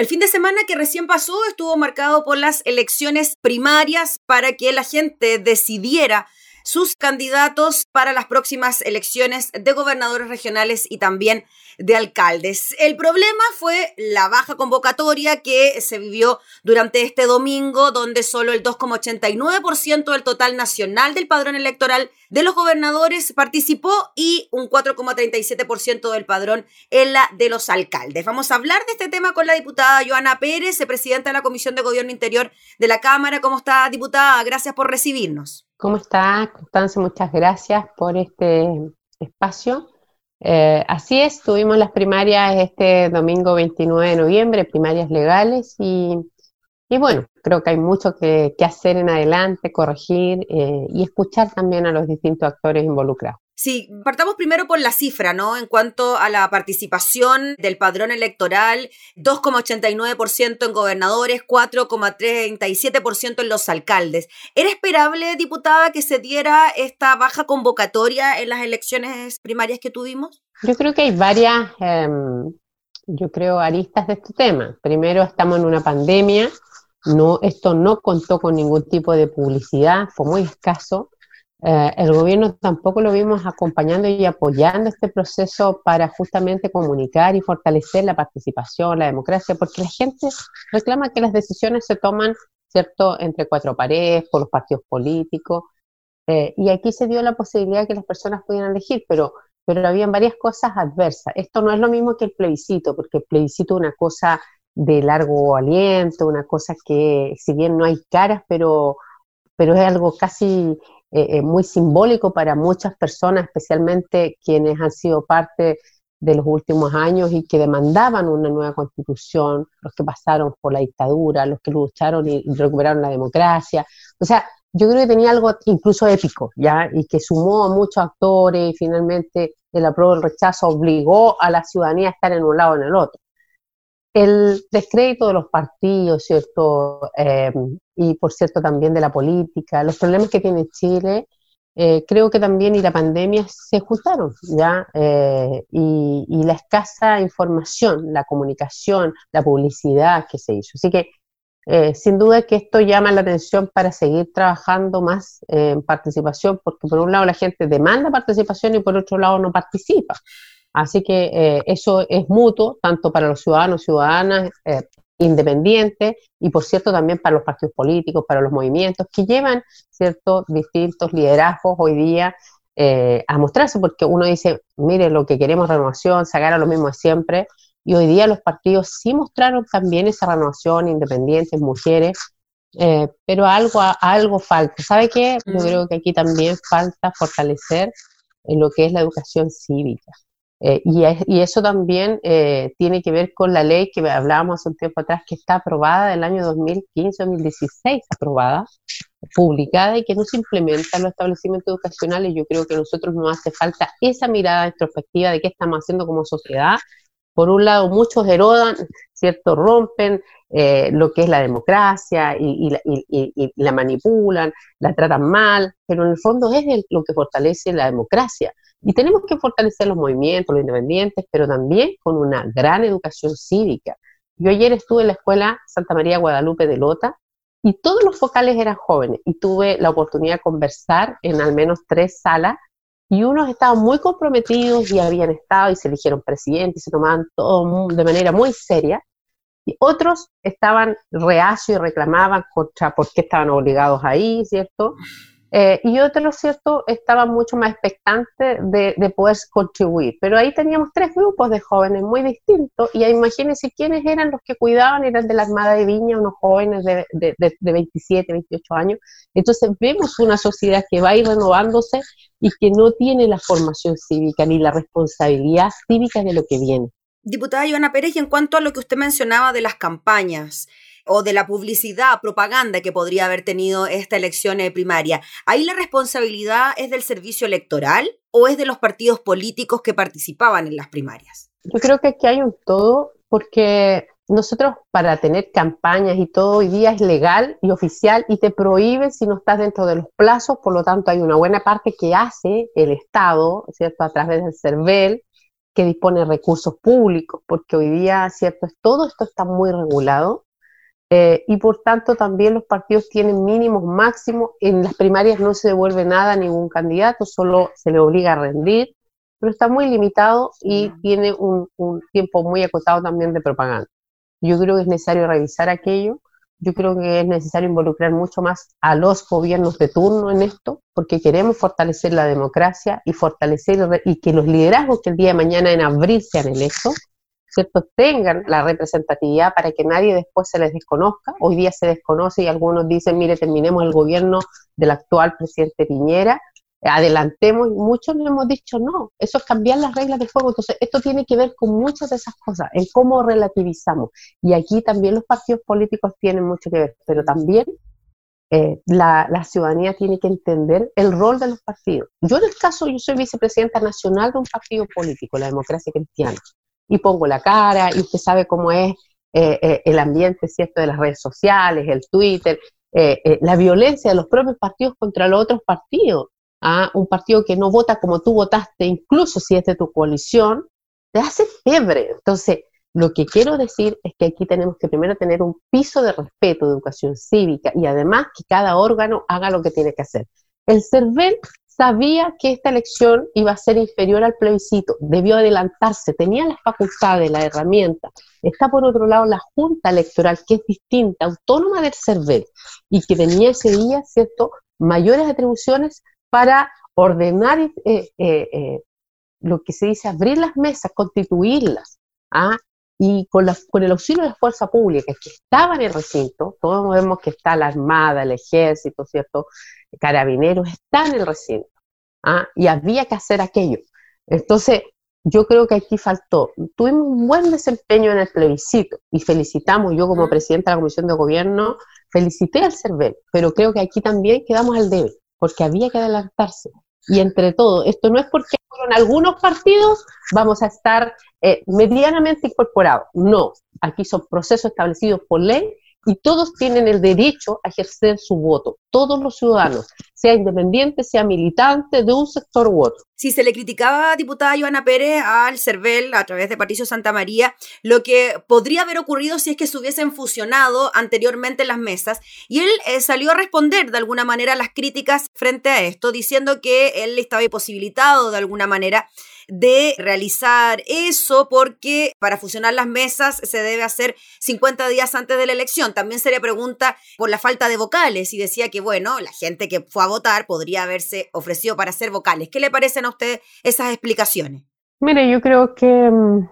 El fin de semana que recién pasó estuvo marcado por las elecciones primarias para que la gente decidiera sus candidatos para las próximas elecciones de gobernadores regionales y también de alcaldes. El problema fue la baja convocatoria que se vivió durante este domingo, donde solo el 2,89% del total nacional del padrón electoral de los gobernadores participó y un 4,37% del padrón en la de los alcaldes. Vamos a hablar de este tema con la diputada Joana Pérez, presidenta de la Comisión de Gobierno Interior de la Cámara. ¿Cómo está, diputada? Gracias por recibirnos. ¿Cómo está, Constanza? Muchas gracias por este espacio. Eh, así es, tuvimos las primarias este domingo 29 de noviembre, primarias legales, y, bueno, creo que hay mucho que, hacer en adelante, corregir eh, y escuchar también a los distintos actores involucrados. Sí, partamos primero por la cifra, ¿no? En cuanto a la participación del padrón electoral, 2,89% en gobernadores, 4,37% en los alcaldes. ¿Era esperable, diputada, que se diera esta baja convocatoria en las elecciones primarias que tuvimos? Yo creo que hay varias, em, yo creo, aristas de este tema. Primero, estamos en una pandemia, no, esto no contó con ningún tipo de publicidad, fue muy escaso. Eh, el gobierno tampoco lo vimos acompañando y apoyando este proceso para justamente comunicar y fortalecer la participación, la democracia, porque la gente reclama que las decisiones se toman, ¿cierto?, entre cuatro paredes, por los partidos políticos, eh, y aquí se dio la posibilidad de que las personas pudieran elegir, pero, pero habían varias cosas adversas. Esto no es lo mismo que el plebiscito, porque el plebiscito es una cosa de largo aliento, una cosa que, si bien no hay caras, pero, pero es algo casi eh, eh, muy simbólico para muchas personas, especialmente quienes han sido parte de los últimos años y que demandaban una nueva constitución, los que pasaron por la dictadura, los que lucharon y recuperaron la democracia. O sea, yo creo que tenía algo incluso épico, ¿ya? Y que sumó a muchos actores y finalmente el apruebo el rechazo obligó a la ciudadanía a estar en un lado o en el otro. El descrédito de los partidos, ¿cierto? Eh, y por cierto también de la política, los problemas que tiene Chile, eh, creo que también y la pandemia se juntaron, ¿ya? Eh, y, la escasa información, la comunicación, la publicidad que se hizo. Así que eh, sin duda que esto llama la atención para seguir trabajando más en participación, porque por un lado la gente demanda participación y por otro lado no participa. Así que eso es mutuo, tanto para los ciudadanos, ciudadanas, independiente y por cierto también para los partidos políticos, para los movimientos que llevan ciertos distintos liderazgos hoy día eh, a mostrarse, porque uno dice, mire, lo que queremos renovación, sacar a lo mismo de siempre, y hoy día los partidos sí mostraron también esa renovación, independientes, mujeres, eh, pero algo, algo falta. ¿Sabe qué? Yo creo que aquí también falta fortalecer en lo que es la educación cívica. Eh, y, eso también eh, tiene que ver con la ley que hablábamos hace un tiempo atrás, que está aprobada del año 2015-2016, aprobada, publicada y que no se implementa en los establecimientos educacionales. Yo creo que a nosotros nos hace falta esa mirada introspectiva de qué estamos haciendo como sociedad. Por un lado, muchos erodan, ¿cierto? Rompen eh, lo que es la democracia y, la manipulan, la tratan mal, pero en el fondo es lo que fortalece la democracia y tenemos que fortalecer los movimientos, los independientes, pero también con una gran educación cívica. Yo ayer estuve en la escuela Santa María Guadalupe de Lota y todos los focales eran jóvenes y tuve la oportunidad de conversar en al menos tres salas y unos estaban muy comprometidos y habían estado y se eligieron presidentes y se tomaban todo de manera muy seria y otros estaban reacios y reclamaban contra por qué estaban obligados ahí, ¿cierto? Eh, y otro, ¿cierto?, estaba mucho más expectante de, de, poder contribuir. Pero ahí teníamos tres grupos de jóvenes muy distintos y imagínense quiénes eran los que cuidaban, eran de la Armada de Viña, unos jóvenes de, de, de 27, 28 años. Entonces vemos una sociedad que va a ir renovándose y que no tiene la formación cívica ni la responsabilidad cívica de lo que viene. Diputada Joana Pérez, y en cuanto a lo que usted mencionaba de las campañas, o de la publicidad, propaganda que podría haber tenido esta elección primaria. ¿Ahí la responsabilidad es del servicio electoral o es de los partidos políticos que participaban en las primarias? Yo creo que aquí hay un todo porque nosotros para tener campañas y todo hoy día es legal y oficial y te prohíbe si no estás dentro de los plazos, por lo tanto hay una buena parte que hace el Estado, ¿cierto? A través del CERVEL, que dispone de recursos públicos, porque hoy día, cierto, es todo esto está muy regulado eh, y por tanto también los partidos tienen mínimos máximos. En las primarias no se devuelve nada a ningún candidato, solo se le obliga a rendir, pero está muy limitado y tiene un, un tiempo muy acotado también de propaganda. Yo creo que es necesario revisar aquello. Yo creo que es necesario involucrar mucho más a los gobiernos de turno en esto, porque queremos fortalecer la democracia y fortalecer y que los liderazgos que el día de mañana en abril sean electos ¿cierto? tengan la representatividad para que nadie después se les desconozca. Hoy día se desconoce y algunos dicen, mire, terminemos el gobierno del actual presidente Piñera, adelantemos, y muchos le hemos dicho no, eso es cambiar las reglas del juego. Entonces, esto tiene que ver con muchas de esas cosas, en cómo relativizamos. Y aquí también los partidos políticos tienen mucho que ver, pero también eh, la, la, ciudadanía tiene que entender el rol de los partidos. Yo en el caso, yo soy vicepresidenta nacional de un partido político, la democracia cristiana y pongo la cara y usted sabe cómo es eh, eh, el ambiente, ¿cierto?, de las redes sociales, el Twitter, eh, la violencia de los propios partidos contra los otros partidos. ¿Ah? Un partido que no vota como tú votaste, incluso si es de tu coalición, te hace fiebre. Entonces, lo que quiero decir es que aquí tenemos que primero tener un piso de respeto, de educación cívica y además que cada órgano haga lo que tiene que hacer. El CERVEL sabía que esta elección iba a ser inferior al plebiscito, debió adelantarse, tenía las facultades, la herramienta. Está por otro lado la Junta Electoral, que es distinta, autónoma del CERVEL, y que tenía ese día, ¿cierto?, mayores atribuciones para ordenar eh, eh, eh, lo que se dice abrir las mesas, constituirlas, ¿ah? y con, con, el auxilio de la fuerza pública que estaba en el recinto, todos vemos que está la Armada, el Ejército, ¿cierto? Carabineros, está en el recinto. ¿ah? Y había que hacer aquello. Entonces, yo creo que aquí faltó. Tuvimos un buen desempeño en el plebiscito y felicitamos, yo como presidenta de la Comisión de Gobierno, felicité al CERVEL, pero creo que aquí también quedamos al debe, porque había que adelantarse. Y entre todo, esto no es porque en algunos partidos vamos a estar eh, medianamente incorporados. No, aquí son procesos establecidos por ley y todos tienen el derecho a ejercer su voto, todos los ciudadanos, sea independiente, sea militante de un sector u otro. Si se le criticaba, diputada Joana Pérez, al CERVEL a través de Patricio Santa María, lo que podría haber ocurrido si es que se hubiesen fusionado anteriormente las mesas, y él eh, salió a responder de alguna manera las críticas frente a esto, diciendo que él estaba imposibilitado de alguna manera de realizar eso porque para fusionar las mesas se debe hacer 50 días antes de la elección. También se le pregunta por la falta de vocales y decía que, bueno, la gente que fue a votar podría haberse ofrecido para ser vocales. ¿Qué le parecen a usted esas explicaciones? Mire, yo creo que mm,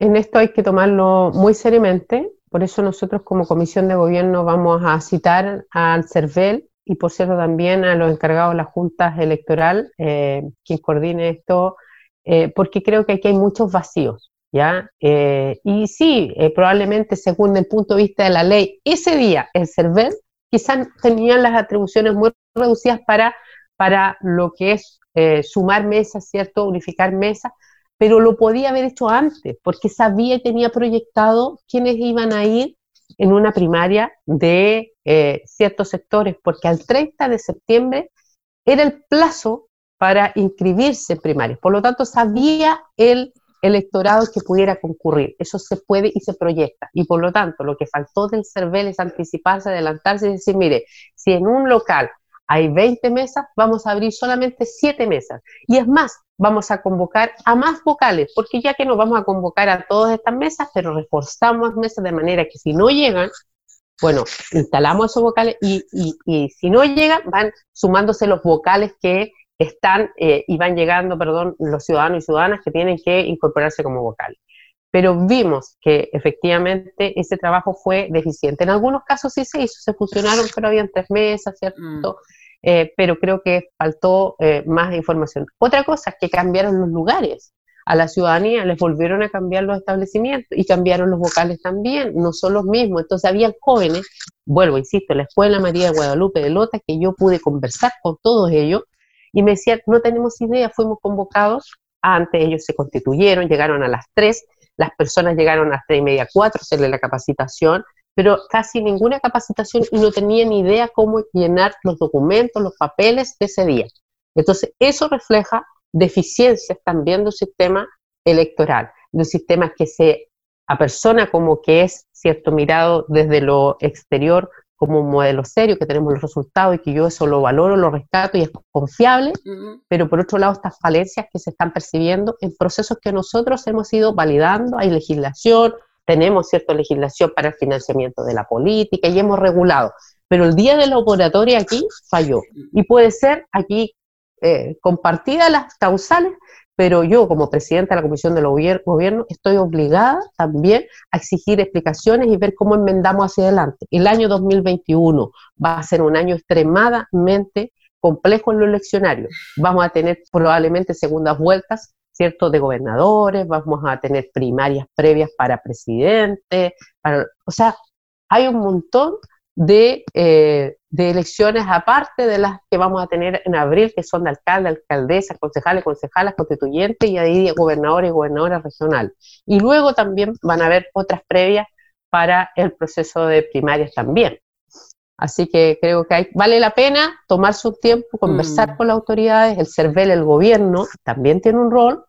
en esto hay que tomarlo muy seriamente. Por eso nosotros como Comisión de Gobierno vamos a citar al CERVEL y por cierto también a los encargados de la Junta Electoral, eh, quien coordine esto eh, porque creo que aquí hay muchos vacíos, ¿ya? Eh, y sí, eh, probablemente según el punto de vista de la ley, ese día el CERVEL quizás tenían las atribuciones muy reducidas para, para lo que es sumar mesas, ¿cierto? Unificar mesas, pero lo podía haber hecho antes, porque sabía y tenía proyectado quiénes iban a ir en una primaria de ciertos sectores, porque al 30 de septiembre era el plazo para inscribirse en primarias. Por lo tanto, sabía el electorado que pudiera concurrir. Eso se puede y se proyecta. Y por lo tanto, lo que faltó del CERVEL es anticiparse, adelantarse y decir, mire, si en un local hay 20 mesas, vamos a abrir solamente 7 mesas. Y es más, vamos a convocar a más vocales, porque ya que no vamos a convocar a todas estas mesas, pero reforzamos mesas de manera que si no llegan, bueno, instalamos esos vocales y, y, y si no llegan, van sumándose los vocales que están eh, y van llegando, perdón, los ciudadanos y ciudadanas que tienen que incorporarse como vocales. Pero vimos que efectivamente ese trabajo fue deficiente. En algunos casos sí se hizo, se fusionaron, pero habían tres mesas, ¿cierto? Mm. Eh, pero creo que faltó eh, más información. Otra cosa es que cambiaron los lugares. A la ciudadanía les volvieron a cambiar los establecimientos y cambiaron los vocales también, no son los mismos. Entonces había jóvenes, vuelvo, insisto, la Escuela María de Guadalupe de Lota, que yo pude conversar con todos ellos y me decían, no tenemos idea, fuimos convocados, antes ellos se constituyeron, llegaron a las 3, las personas llegaron a las 3 y media, 4, hacerle la capacitación, pero casi ninguna capacitación y no tenían idea cómo llenar los documentos, los papeles de ese día. Entonces, eso refleja deficiencias también de un sistema electoral, de un sistema que se apersona como que es, cierto, mirado desde lo exterior como un modelo serio, que tenemos los resultados y que yo eso lo valoro, lo rescato y es confiable, pero por otro lado estas falencias que se están percibiendo en procesos que nosotros hemos ido validando, hay legislación, tenemos cierta legislación para el financiamiento de la política y hemos regulado, pero el día de la operatoria aquí falló. Y puede ser aquí eh, compartida las causales, pero yo como presidenta de la Comisión de Gobierno estoy obligada también a exigir explicaciones y ver cómo enmendamos hacia adelante. El año 2021 va a ser un año extremadamente complejo en lo eleccionario. Vamos a tener probablemente segundas vueltas, ¿cierto?, de gobernadores, vamos a tener primarias previas para presidente, o sea, hay un montón de, eh, de, elecciones aparte de las que vamos a tener en abril, que son de alcalde, alcaldesa, concejales, concejalas, constituyentes y ahí gobernadores y gobernadoras regionales. Y luego también van a haber otras previas para el proceso de primarias también. Así que creo que hay, vale la pena tomar su tiempo, conversar mm. con las autoridades, el CERVEL, el gobierno, también tiene un rol,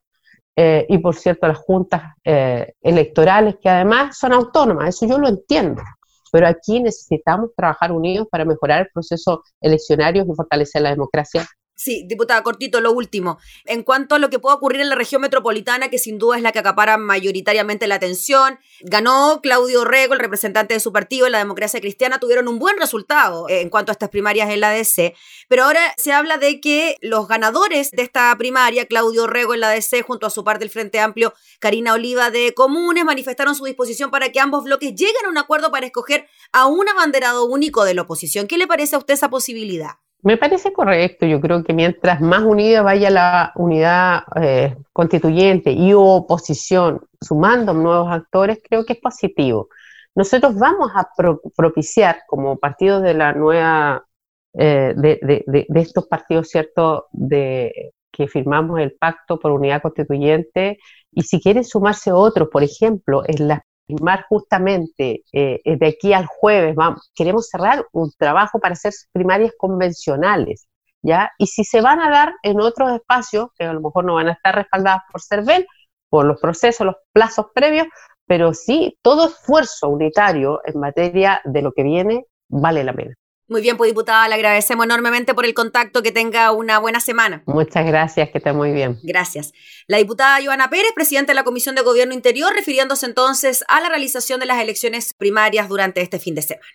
eh, y por cierto las juntas eh, electorales que además son autónomas, eso yo lo entiendo, pero aquí necesitamos trabajar unidos para mejorar el proceso eleccionario y fortalecer la democracia Sí, diputada, cortito, lo último. En cuanto a lo que puede ocurrir en la región metropolitana, que sin duda es la que acapara mayoritariamente la atención, ganó Claudio Rego, el representante de su partido en la democracia cristiana, tuvieron un buen resultado en cuanto a estas primarias en la DC, pero ahora se habla de que los ganadores de esta primaria, Claudio Rego en la DC, junto a su parte del Frente Amplio, Karina Oliva de Comunes, manifestaron su disposición para que ambos bloques lleguen a un acuerdo para escoger a un abanderado único de la oposición. ¿Qué le parece a usted esa posibilidad? Me parece correcto. Yo creo que mientras más unida vaya la unidad eh, constituyente y oposición sumando nuevos actores, creo que es positivo. Nosotros vamos a propiciar como partidos de la nueva, eh, de, estos partidos, ¿cierto?, de, que firmamos el pacto por unidad constituyente y si quieren sumarse otros, por ejemplo, en las primar justamente eh, de aquí al jueves, vamos, queremos cerrar un trabajo para hacer primarias convencionales, ¿ya? Y si se van a dar en otros espacios, que a lo mejor no van a estar respaldadas por CERVEL, por los procesos, los plazos previos, pero sí, todo esfuerzo unitario en materia de lo que viene vale la pena. Muy bien, pues diputada, le agradecemos enormemente por el contacto, que tenga una buena semana. Muchas gracias, que esté muy bien. Gracias. La diputada Joana Pérez, presidenta de la Comisión de Gobierno Interior, refiriéndose entonces a la realización de las elecciones primarias durante este fin de semana.